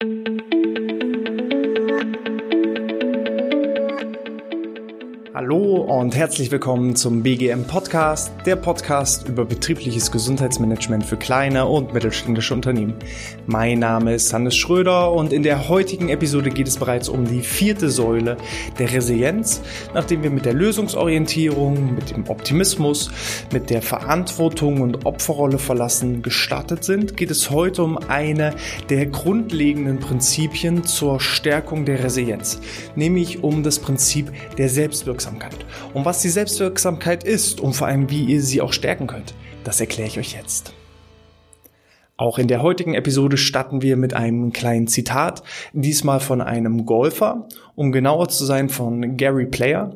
thank you Hallo und herzlich willkommen zum BGM Podcast, der Podcast über betriebliches Gesundheitsmanagement für kleine und mittelständische Unternehmen. Mein Name ist Hannes Schröder und in der heutigen Episode geht es bereits um die vierte Säule der Resilienz. Nachdem wir mit der Lösungsorientierung, mit dem Optimismus, mit der Verantwortung und Opferrolle verlassen gestartet sind, geht es heute um eine der grundlegenden Prinzipien zur Stärkung der Resilienz, nämlich um das Prinzip der Selbstwirksamkeit. Selbstwirksamkeit. Und was die Selbstwirksamkeit ist und vor allem wie ihr sie auch stärken könnt, das erkläre ich euch jetzt. Auch in der heutigen Episode starten wir mit einem kleinen Zitat, diesmal von einem Golfer, um genauer zu sein von Gary Player.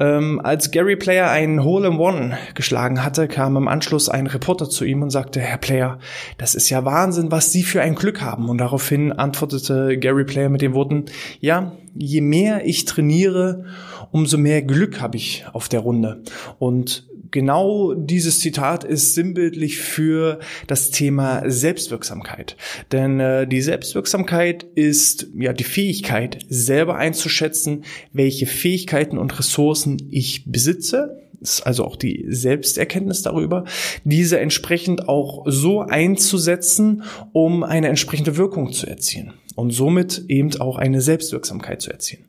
Ähm, als Gary Player einen Hole-in-One geschlagen hatte, kam im Anschluss ein Reporter zu ihm und sagte, Herr Player, das ist ja Wahnsinn, was Sie für ein Glück haben. Und daraufhin antwortete Gary Player mit den Worten, ja, je mehr ich trainiere, umso mehr Glück habe ich auf der Runde. Und genau dieses Zitat ist sinnbildlich für das Thema Selbstwirksamkeit. Denn äh, die Selbstwirksamkeit ist ja die Fähigkeit, selber einzuschätzen, welche Fähigkeiten und Ressourcen ich besitze. Ist also auch die Selbsterkenntnis darüber, diese entsprechend auch so einzusetzen, um eine entsprechende Wirkung zu erzielen und somit eben auch eine Selbstwirksamkeit zu erzielen.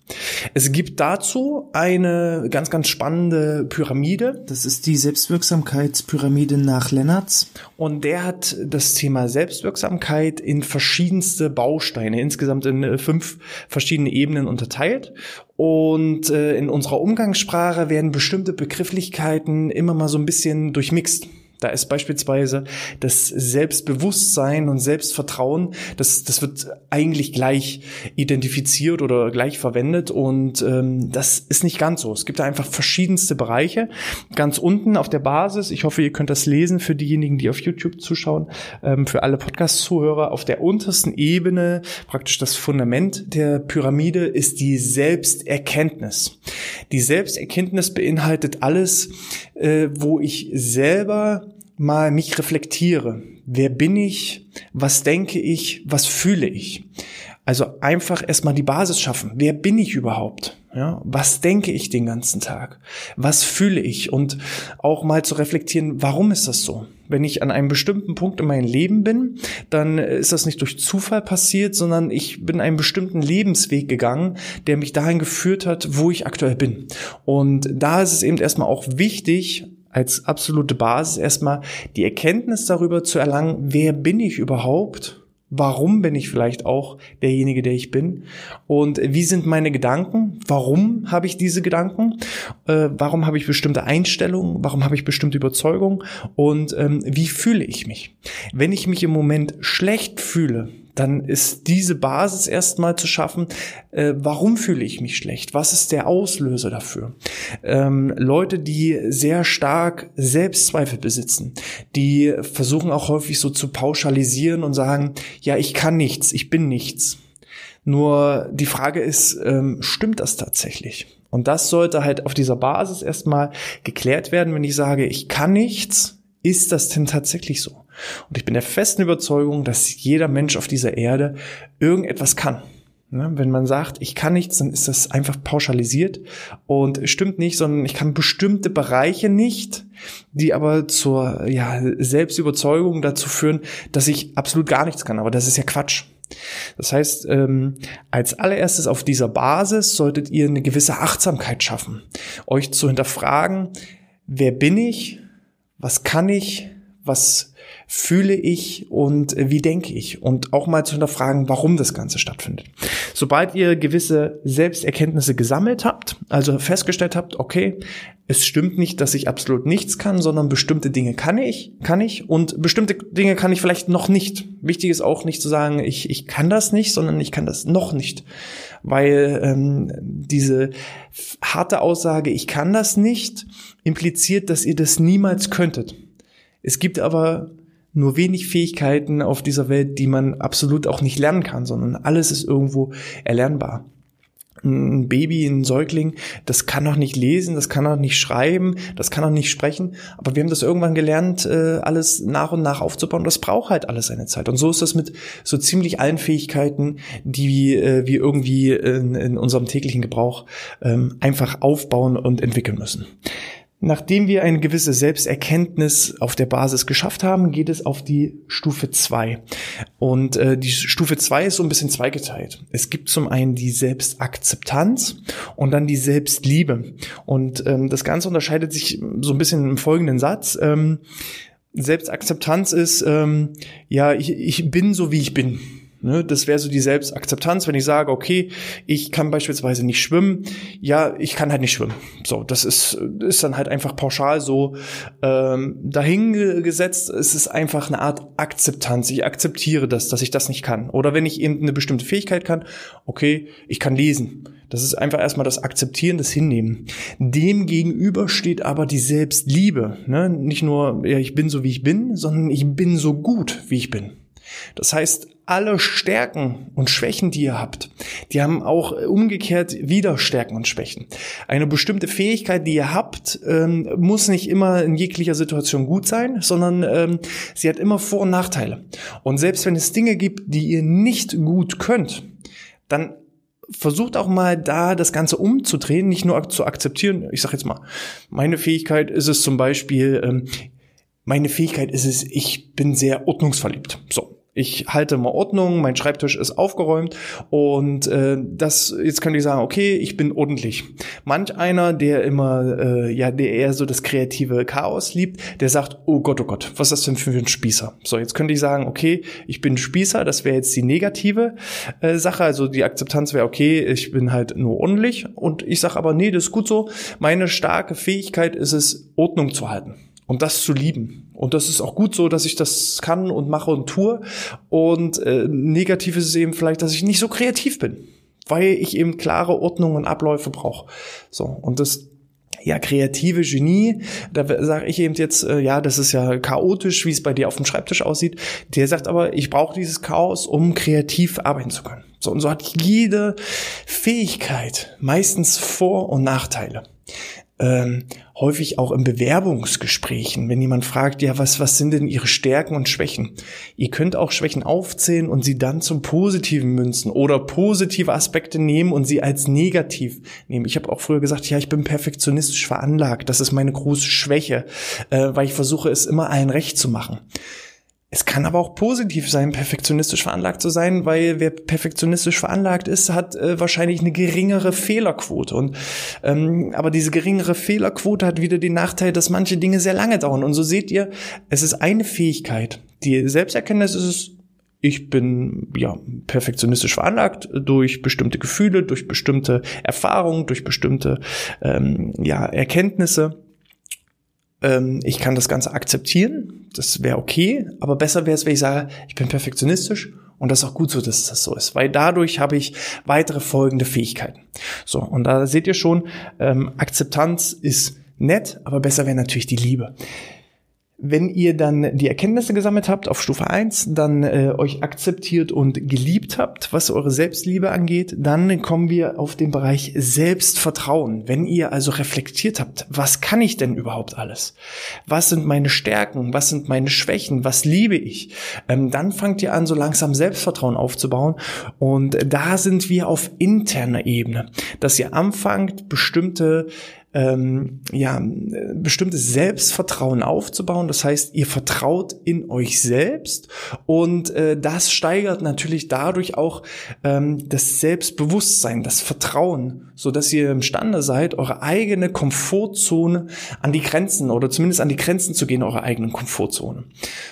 Es gibt dazu eine ganz, ganz spannende Pyramide. Das ist die Selbstwirksamkeitspyramide nach Lennartz. Und der hat das Thema Selbstwirksamkeit in verschiedenste Bausteine, insgesamt in äh, fünf verschiedene Ebenen unterteilt. Und äh, in unserer Umgangssprache werden bestimmte Begrifflichkeiten immer mal so ein bisschen durchmixt. Da ist beispielsweise das Selbstbewusstsein und Selbstvertrauen, das, das wird eigentlich gleich identifiziert oder gleich verwendet und ähm, das ist nicht ganz so. Es gibt da einfach verschiedenste Bereiche. Ganz unten auf der Basis, ich hoffe, ihr könnt das lesen für diejenigen, die auf YouTube zuschauen, ähm, für alle Podcast-Zuhörer, auf der untersten Ebene, praktisch das Fundament der Pyramide, ist die Selbsterkenntnis. Die Selbsterkenntnis beinhaltet alles, äh, wo ich selber mal mich reflektiere. Wer bin ich? Was denke ich? Was fühle ich? Also einfach erstmal die Basis schaffen. Wer bin ich überhaupt? Ja, was denke ich den ganzen Tag? Was fühle ich? Und auch mal zu reflektieren, warum ist das so? Wenn ich an einem bestimmten Punkt in meinem Leben bin, dann ist das nicht durch Zufall passiert, sondern ich bin einen bestimmten Lebensweg gegangen, der mich dahin geführt hat, wo ich aktuell bin. Und da ist es eben erstmal auch wichtig, als absolute Basis erstmal die Erkenntnis darüber zu erlangen, wer bin ich überhaupt? Warum bin ich vielleicht auch derjenige, der ich bin? Und wie sind meine Gedanken? Warum habe ich diese Gedanken? Äh, warum habe ich bestimmte Einstellungen? Warum habe ich bestimmte Überzeugungen? Und ähm, wie fühle ich mich? Wenn ich mich im Moment schlecht fühle, dann ist diese Basis erstmal zu schaffen, äh, warum fühle ich mich schlecht? Was ist der Auslöser dafür? Ähm, Leute, die sehr stark Selbstzweifel besitzen, die versuchen auch häufig so zu pauschalisieren und sagen, ja, ich kann nichts, ich bin nichts. Nur die Frage ist, ähm, stimmt das tatsächlich? Und das sollte halt auf dieser Basis erstmal geklärt werden, wenn ich sage, ich kann nichts, ist das denn tatsächlich so? Und ich bin der festen Überzeugung, dass jeder Mensch auf dieser Erde irgendetwas kann. Ne, wenn man sagt, ich kann nichts, dann ist das einfach pauschalisiert und stimmt nicht, sondern ich kann bestimmte Bereiche nicht, die aber zur ja, Selbstüberzeugung dazu führen, dass ich absolut gar nichts kann. Aber das ist ja Quatsch. Das heißt, ähm, als allererstes auf dieser Basis solltet ihr eine gewisse Achtsamkeit schaffen, euch zu hinterfragen, wer bin ich, was kann ich, was fühle ich und wie denke ich und auch mal zu hinterfragen, warum das Ganze stattfindet. Sobald ihr gewisse Selbsterkenntnisse gesammelt habt, also festgestellt habt, okay, es stimmt nicht, dass ich absolut nichts kann, sondern bestimmte Dinge kann ich, kann ich und bestimmte Dinge kann ich vielleicht noch nicht. Wichtig ist auch nicht zu sagen, ich, ich kann das nicht, sondern ich kann das noch nicht. Weil ähm, diese harte Aussage, ich kann das nicht, impliziert, dass ihr das niemals könntet. Es gibt aber nur wenig Fähigkeiten auf dieser Welt, die man absolut auch nicht lernen kann, sondern alles ist irgendwo erlernbar. ein Baby, ein Säugling, das kann noch nicht lesen, das kann noch nicht schreiben, das kann noch nicht sprechen. Aber wir haben das irgendwann gelernt, äh, alles nach und nach aufzubauen. Das braucht halt alles seine Zeit. Und so ist das mit so ziemlich allen Fähigkeiten, die äh, wir irgendwie in, in unserem täglichen Gebrauch ähm, einfach aufbauen und entwickeln müssen. Nachdem wir eine gewisse Selbsterkenntnis auf der Basis geschafft haben, geht es auf die Stufe zwei Und äh, die Stufe zwei ist so ein bisschen zweigeteilt. Es gibt zum einen die Selbstakzeptanz und dann die Selbstliebe. Und ähm, das Ganze unterscheidet sich so ein bisschen im folgenden Satz. Ähm, Selbstakzeptanz ist, ähm, ja, ich, ich bin so, wie ich bin. Ne, das wäre so die Selbstakzeptanz, wenn ich sage, okay, ich kann beispielsweise nicht schwimmen, ja, ich kann halt nicht schwimmen. So, das ist, ist dann halt einfach pauschal so ähm, dahingesetzt. Es ist einfach eine Art Akzeptanz. Ich akzeptiere das, dass ich das nicht kann. Oder wenn ich eben eine bestimmte Fähigkeit kann, okay, ich kann lesen. Das ist einfach erstmal das Akzeptieren, das Hinnehmen. Dem gegenüber steht aber die Selbstliebe. Ne? Nicht nur, ja, ich bin so, wie ich bin, sondern ich bin so gut, wie ich bin. Das heißt, alle Stärken und Schwächen, die ihr habt, die haben auch umgekehrt wieder Stärken und Schwächen. Eine bestimmte Fähigkeit, die ihr habt, ähm, muss nicht immer in jeglicher Situation gut sein, sondern ähm, sie hat immer Vor- und Nachteile. Und selbst wenn es Dinge gibt, die ihr nicht gut könnt, dann versucht auch mal da das Ganze umzudrehen, nicht nur zu akzeptieren. Ich sage jetzt mal, meine Fähigkeit ist es zum Beispiel, ähm, meine Fähigkeit ist es, ich bin sehr ordnungsverliebt. So, ich halte mal Ordnung, mein Schreibtisch ist aufgeräumt und äh, das jetzt könnte ich sagen, okay, ich bin ordentlich. Manch einer, der immer äh, ja, der eher so das kreative Chaos liebt, der sagt, oh Gott, oh Gott, was ist das denn für ein Spießer? So, jetzt könnte ich sagen, okay, ich bin Spießer, das wäre jetzt die negative äh, Sache, also die Akzeptanz wäre okay, ich bin halt nur ordentlich und ich sage aber nee, das ist gut so. Meine starke Fähigkeit ist es Ordnung zu halten und das zu lieben. Und das ist auch gut so, dass ich das kann und mache und tue. Und äh, negativ ist es eben vielleicht, dass ich nicht so kreativ bin, weil ich eben klare Ordnung und Abläufe brauche. So und das ja, kreative Genie, da sage ich eben jetzt, äh, ja, das ist ja chaotisch, wie es bei dir auf dem Schreibtisch aussieht. Der sagt aber, ich brauche dieses Chaos, um kreativ arbeiten zu können. So, und so hat jede Fähigkeit meistens Vor- und Nachteile ähm, häufig auch in Bewerbungsgesprächen, wenn jemand fragt, ja, was, was sind denn Ihre Stärken und Schwächen? Ihr könnt auch Schwächen aufzählen und sie dann zum Positiven münzen oder positive Aspekte nehmen und sie als negativ nehmen. Ich habe auch früher gesagt, ja, ich bin perfektionistisch veranlagt. Das ist meine große Schwäche, äh, weil ich versuche, es immer allen recht zu machen. Es kann aber auch positiv sein, perfektionistisch veranlagt zu sein, weil wer perfektionistisch veranlagt ist, hat äh, wahrscheinlich eine geringere Fehlerquote. Und ähm, aber diese geringere Fehlerquote hat wieder den Nachteil, dass manche Dinge sehr lange dauern. Und so seht ihr, es ist eine Fähigkeit. Die Selbsterkenntnis ist es, ich bin ja perfektionistisch veranlagt durch bestimmte Gefühle, durch bestimmte Erfahrungen, durch bestimmte ähm, ja Erkenntnisse ähm, ich kann das Ganze akzeptieren, das wäre okay, aber besser wäre es, wenn ich sage, ich bin perfektionistisch und das ist auch gut so, dass das so ist, weil dadurch habe ich weitere folgende Fähigkeiten. So, und da seht ihr schon, ähm, Akzeptanz ist nett, aber besser wäre natürlich die Liebe. Wenn ihr dann die Erkenntnisse gesammelt habt auf Stufe 1, dann äh, euch akzeptiert und geliebt habt, was eure Selbstliebe angeht, dann kommen wir auf den Bereich Selbstvertrauen. Wenn ihr also reflektiert habt, was kann ich denn überhaupt alles? Was sind meine Stärken? Was sind meine Schwächen? Was liebe ich? Ähm, dann fangt ihr an, so langsam Selbstvertrauen aufzubauen. Und da sind wir auf interner Ebene, dass ihr anfangt, bestimmte ähm, ja, bestimmtes Selbstvertrauen aufzubauen. Das heißt, ihr vertraut in euch selbst und äh, das steigert natürlich dadurch auch ähm, das Selbstbewusstsein, das Vertrauen, so dass ihr imstande seid, eure eigene Komfortzone an die Grenzen oder zumindest an die Grenzen zu gehen, eure eigenen Komfortzone.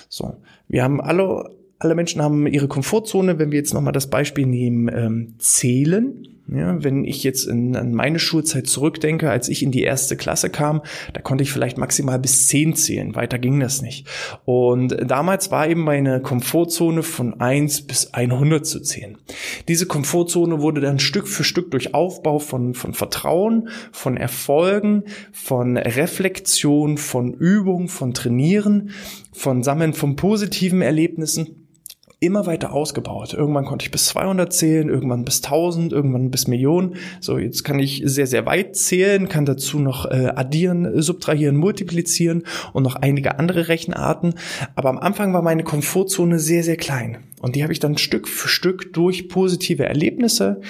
So, wir haben alle alle Menschen haben ihre Komfortzone. Wenn wir jetzt nochmal das Beispiel nehmen, ähm, zählen. Ja, wenn ich jetzt in, an meine Schulzeit zurückdenke, als ich in die erste Klasse kam, da konnte ich vielleicht maximal bis zehn zählen. Weiter ging das nicht. Und damals war eben meine Komfortzone von eins bis 100 zu zählen. Diese Komfortzone wurde dann Stück für Stück durch Aufbau von, von Vertrauen, von Erfolgen, von Reflexion, von Übung, von Trainieren, von Sammeln von positiven Erlebnissen immer weiter ausgebaut. Irgendwann konnte ich bis 200 zählen, irgendwann bis 1000, irgendwann bis Millionen. So, jetzt kann ich sehr, sehr weit zählen, kann dazu noch äh, addieren, subtrahieren, multiplizieren und noch einige andere Rechenarten. Aber am Anfang war meine Komfortzone sehr, sehr klein. Und die habe ich dann Stück für Stück durch positive Erlebnisse.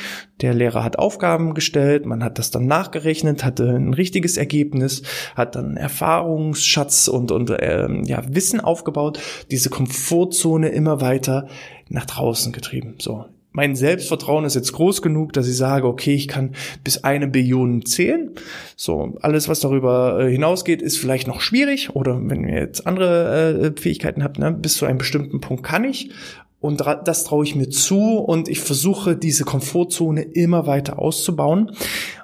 Der Lehrer hat Aufgaben gestellt, man hat das dann nachgerechnet, hatte ein richtiges Ergebnis, hat dann Erfahrungsschatz und, und ähm, ja, Wissen aufgebaut, diese Komfortzone immer weiter nach draußen getrieben. So, mein Selbstvertrauen ist jetzt groß genug, dass ich sage, okay, ich kann bis eine Billion zählen. So, alles, was darüber äh, hinausgeht, ist vielleicht noch schwierig. Oder wenn ihr jetzt andere äh, Fähigkeiten habt, ne, bis zu einem bestimmten Punkt kann ich. Und das traue ich mir zu und ich versuche diese Komfortzone immer weiter auszubauen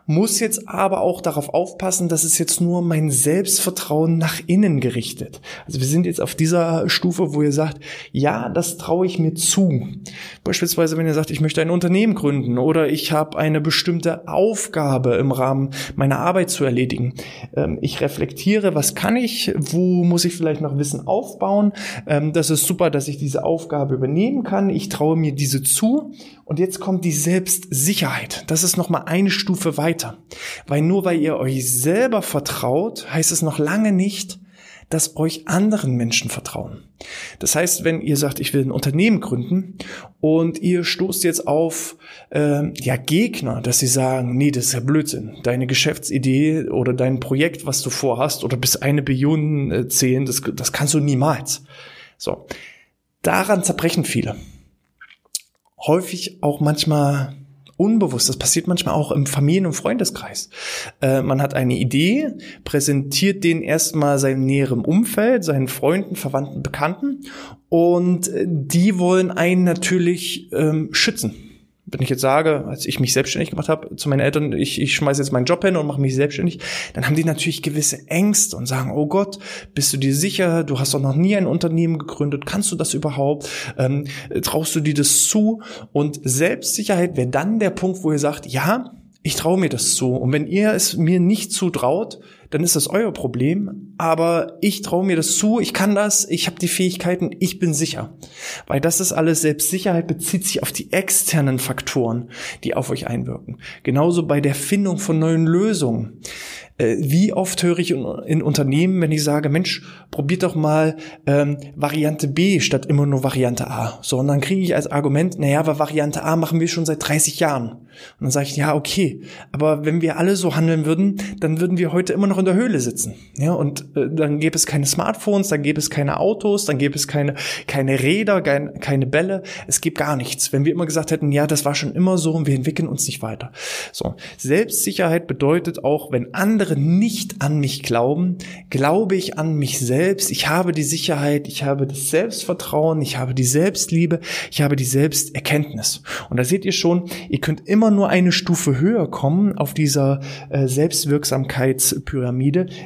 muss jetzt aber auch darauf aufpassen, dass es jetzt nur mein Selbstvertrauen nach innen gerichtet. Also wir sind jetzt auf dieser Stufe, wo ihr sagt, ja, das traue ich mir zu. Beispielsweise, wenn ihr sagt, ich möchte ein Unternehmen gründen oder ich habe eine bestimmte Aufgabe im Rahmen meiner Arbeit zu erledigen. Ähm, ich reflektiere, was kann ich, wo muss ich vielleicht noch Wissen aufbauen. Ähm, das ist super, dass ich diese Aufgabe übernehmen kann. Ich traue mir diese zu. Und jetzt kommt die Selbstsicherheit. Das ist nochmal eine Stufe weiter. Weil nur weil ihr euch selber vertraut, heißt es noch lange nicht, dass euch anderen Menschen vertrauen. Das heißt, wenn ihr sagt, ich will ein Unternehmen gründen und ihr stoßt jetzt auf äh, ja Gegner, dass sie sagen, nee, das ist ja Blödsinn. Deine Geschäftsidee oder dein Projekt, was du vorhast, oder bis eine Billion äh, zählen, das, das kannst du niemals. So, daran zerbrechen viele. Häufig auch manchmal unbewusst. Das passiert manchmal auch im Familien- und Freundeskreis. Äh, man hat eine Idee, präsentiert den erstmal seinem näheren Umfeld, seinen Freunden, Verwandten, Bekannten und äh, die wollen einen natürlich ähm, schützen wenn ich jetzt sage, als ich mich selbstständig gemacht habe, zu meinen Eltern, ich, ich schmeiße jetzt meinen Job hin und mache mich selbstständig, dann haben die natürlich gewisse Ängste und sagen, oh Gott, bist du dir sicher, du hast doch noch nie ein Unternehmen gegründet, kannst du das überhaupt, ähm, traust du dir das zu? Und Selbstsicherheit wäre dann der Punkt, wo ihr sagt, ja, ich traue mir das zu. Und wenn ihr es mir nicht zutraut, dann ist das euer Problem. Aber ich traue mir das zu, ich kann das, ich habe die Fähigkeiten, ich bin sicher. Weil das ist alles, Selbstsicherheit bezieht sich auf die externen Faktoren, die auf euch einwirken. Genauso bei der Findung von neuen Lösungen. Äh, wie oft höre ich in, Unternehmen, wenn ich sage, Mensch, probiert doch mal ähm, Variante B statt immer nur Variante A. So, und dann kriege ich als Argument, naja, aber Variante A machen wir schon seit 30 Jahren. Und dann sage ich, ja, okay, aber wenn wir alle so handeln würden, dann würden wir heute immer noch in der Höhle sitzen. Ja, und äh, dann gäbe es keine Smartphones, dann gäbe es keine Autos, dann gäbe es keine, keine Räder, kein, keine Bälle, es gibt gar nichts. Wenn wir immer gesagt hätten, ja, das war schon immer so und wir entwickeln uns nicht weiter. So, Selbstsicherheit bedeutet auch, wenn andere nicht an mich glauben, glaube ich an mich selbst. Ich habe die Sicherheit, ich habe das Selbstvertrauen, ich habe die Selbstliebe, ich habe die Selbsterkenntnis. Und da seht ihr schon, ihr könnt immer nur eine Stufe höher kommen auf dieser äh, Selbstwirksamkeitspyramide,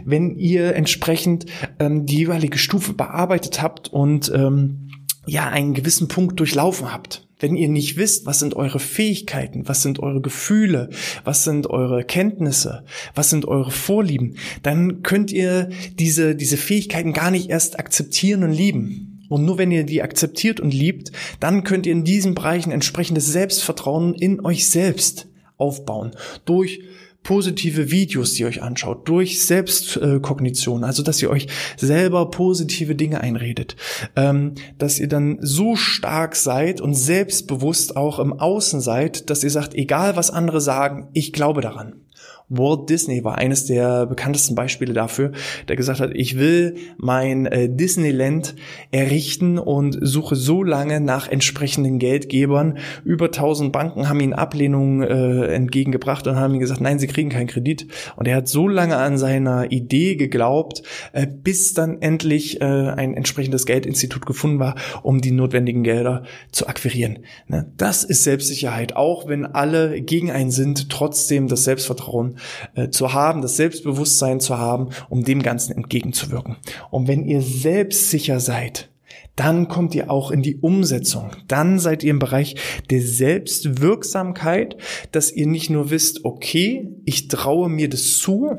wenn ihr entsprechend ähm, die jeweilige Stufe bearbeitet habt und ähm, ja einen gewissen Punkt durchlaufen habt. Wenn ihr nicht wisst, was sind eure Fähigkeiten, was sind eure Gefühle, was sind eure Kenntnisse, was sind eure Vorlieben, dann könnt ihr diese, diese Fähigkeiten gar nicht erst akzeptieren und lieben. Und nur wenn ihr die akzeptiert und liebt, dann könnt ihr in diesen Bereichen entsprechendes Selbstvertrauen in euch selbst aufbauen. Durch positive Videos, die ihr euch anschaut, durch Selbstkognition, also dass ihr euch selber positive Dinge einredet, ähm, dass ihr dann so stark seid und selbstbewusst auch im Außen seid, dass ihr sagt, egal was andere sagen, ich glaube daran. Walt Disney war eines der bekanntesten Beispiele dafür, der gesagt hat, ich will mein äh, Disneyland errichten und suche so lange nach entsprechenden Geldgebern. Über 1000 Banken haben ihn Ablehnungen äh, entgegengebracht und haben ihm gesagt, nein, sie kriegen keinen Kredit. Und er hat so lange an seiner Idee geglaubt, äh, bis dann endlich äh, ein entsprechendes Geldinstitut gefunden war, um die notwendigen Gelder zu akquirieren. Ne? Das ist Selbstsicherheit, auch wenn alle gegen einen sind, trotzdem das Selbstvertrauen äh, zu haben, das Selbstbewusstsein zu haben, um dem Ganzen entgegenzuwirken. Und wenn ihr selbstsicher seid, dann kommt ihr auch in die Umsetzung. Dann seid ihr im Bereich der Selbstwirksamkeit, dass ihr nicht nur wisst, okay, ich traue mir das zu,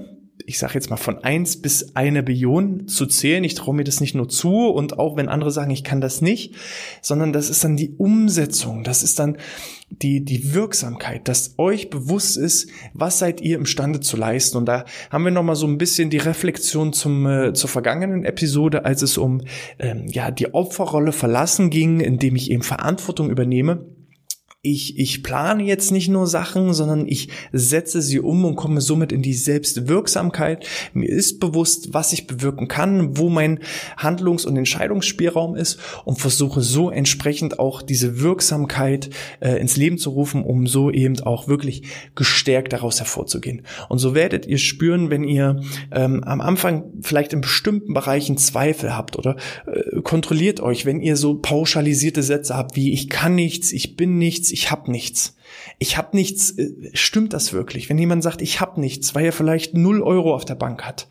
ich sage jetzt mal von eins bis eine Billion zu zählen. Ich traue mir das nicht nur zu und auch wenn andere sagen, ich kann das nicht, sondern das ist dann die Umsetzung, das ist dann die, die Wirksamkeit, dass euch bewusst ist, was seid ihr imstande zu leisten. Und da haben wir nochmal so ein bisschen die Reflexion zum, äh, zur vergangenen Episode, als es um ähm, ja, die Opferrolle verlassen ging, indem ich eben Verantwortung übernehme ich, ich plane jetzt nicht nur Sachen, sondern ich setze sie um und komme somit in die Selbstwirksamkeit. Mir ist bewusst, was ich bewirken kann, wo mein Handlungs- und Entscheidungsspielraum ist und versuche so entsprechend auch diese Wirksamkeit äh, ins Leben zu rufen, um so eben auch wirklich gestärkt daraus hervorzugehen. Und so werdet ihr spüren, wenn ihr ähm, am Anfang vielleicht in bestimmten Bereichen Zweifel habt oder äh, kontrolliert euch, wenn ihr so pauschalisierte Sätze habt wie ich kann nichts, ich bin nichts, ich habe nichts. Ich habe nichts, äh, stimmt das wirklich? Wenn jemand sagt, ich habe nichts, weil er vielleicht null Euro auf der Bank hat,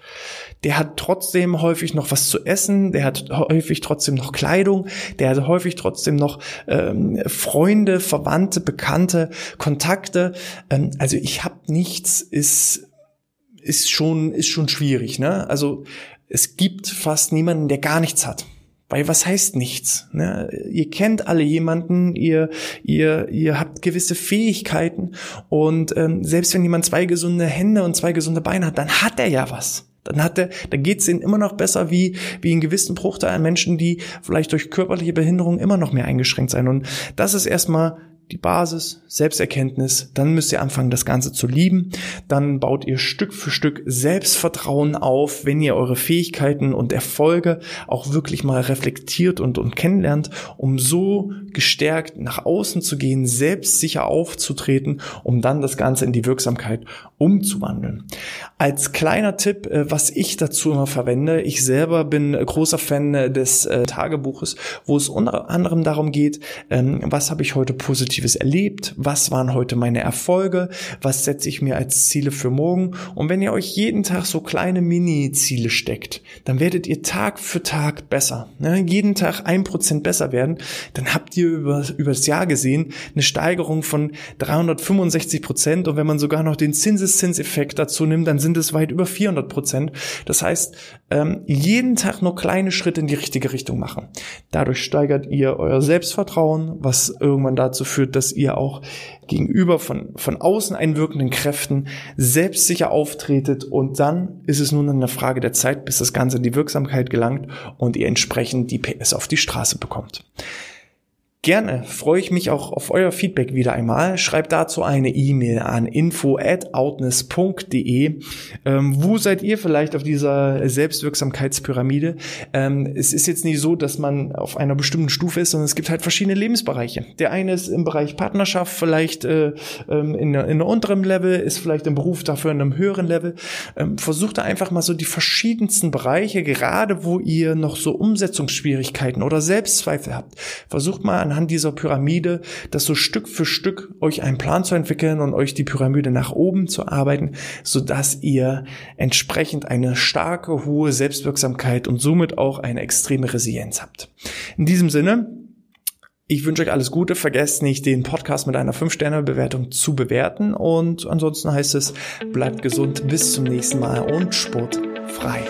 der hat trotzdem häufig noch was zu essen, der hat häufig trotzdem noch Kleidung, der hat häufig trotzdem noch ähm, Freunde, Verwandte, Bekannte, Kontakte. Ähm, also ich habe nichts ist ist schon ist schon schwierig. Ne? Also es gibt fast niemanden, der gar nichts hat. Weil was heißt nichts? Ne? Ihr kennt alle jemanden, ihr, ihr, ihr habt gewisse Fähigkeiten und ähm, selbst wenn jemand zwei gesunde Hände und zwei gesunde Beine hat, dann hat er ja was. Dann hat er, da geht's ihnen immer noch besser wie, wie in gewissen Bruchteil an Menschen, die vielleicht durch körperliche Behinderung immer noch mehr eingeschränkt sein. Und das ist erstmal die Basis, Selbsterkenntnis, dann müsst ihr anfangen, das Ganze zu lieben. Dann baut ihr Stück für Stück Selbstvertrauen auf, wenn ihr eure Fähigkeiten und Erfolge auch wirklich mal reflektiert und, und kennenlernt, um so gestärkt nach außen zu gehen, selbstsicher aufzutreten, um dann das Ganze in die Wirksamkeit umzuwandeln. Als kleiner Tipp, äh, was ich dazu immer verwende, ich selber bin großer Fan des äh, Tagebuches, wo es unter anderem darum geht, ähm, was habe ich heute positiv Positives erlebt? Was waren heute meine Erfolge? Was setze ich mir als Ziele für morgen? Und wenn ihr euch jeden Tag so kleine Mini-Ziele steckt, dann werdet ihr Tag für Tag besser. Ne? Jeden Tag ein Prozent besser werden. Dann habt ihr über, über das Jahr gesehen eine Steigerung von 365 Prozent. Und wenn man sogar noch den Zinseszinseffekt dazu nimmt, dann sind es weit über 400 Prozent. Das heißt, ähm, jeden Tag nur kleine Schritte in die richtige Richtung machen. Dadurch steigert ihr euer Selbstvertrauen, was irgendwann dazu führt, dass ihr auch gegenüber von, von außen einwirkenden Kräften selbstsicher auftretet und dann ist es nun eine Frage der Zeit, bis das Ganze in die Wirksamkeit gelangt und ihr entsprechend die PS auf die Straße bekommt. Gerne freue ich mich auch auf euer Feedback wieder einmal. Schreibt dazu eine E-Mail an info@outness.de. Ähm, wo seid ihr vielleicht auf dieser Selbstwirksamkeitspyramide? Ähm, es ist jetzt nicht so, dass man auf einer bestimmten Stufe ist, sondern es gibt halt verschiedene Lebensbereiche. Der eine ist im Bereich Partnerschaft vielleicht äh, ähm, in, in einem unteren Level, ist vielleicht im Beruf dafür in einem höheren Level. Ähm, versucht da einfach mal so die verschiedensten Bereiche, gerade wo ihr noch so Umsetzungsschwierigkeiten oder Selbstzweifel habt. Versucht mal anhand dieser Pyramide, das so Stück für Stück euch einen Plan zu entwickeln und euch die Pyramide nach oben zu arbeiten, so ihr entsprechend eine starke, hohe Selbstwirksamkeit und somit auch eine extreme Resilienz habt. In diesem Sinne, ich wünsche euch alles Gute. Vergesst nicht, den Podcast mit einer 5-Sterne-Bewertung zu bewerten. Und ansonsten heißt es, bleibt gesund, bis zum nächsten Mal und sportfrei.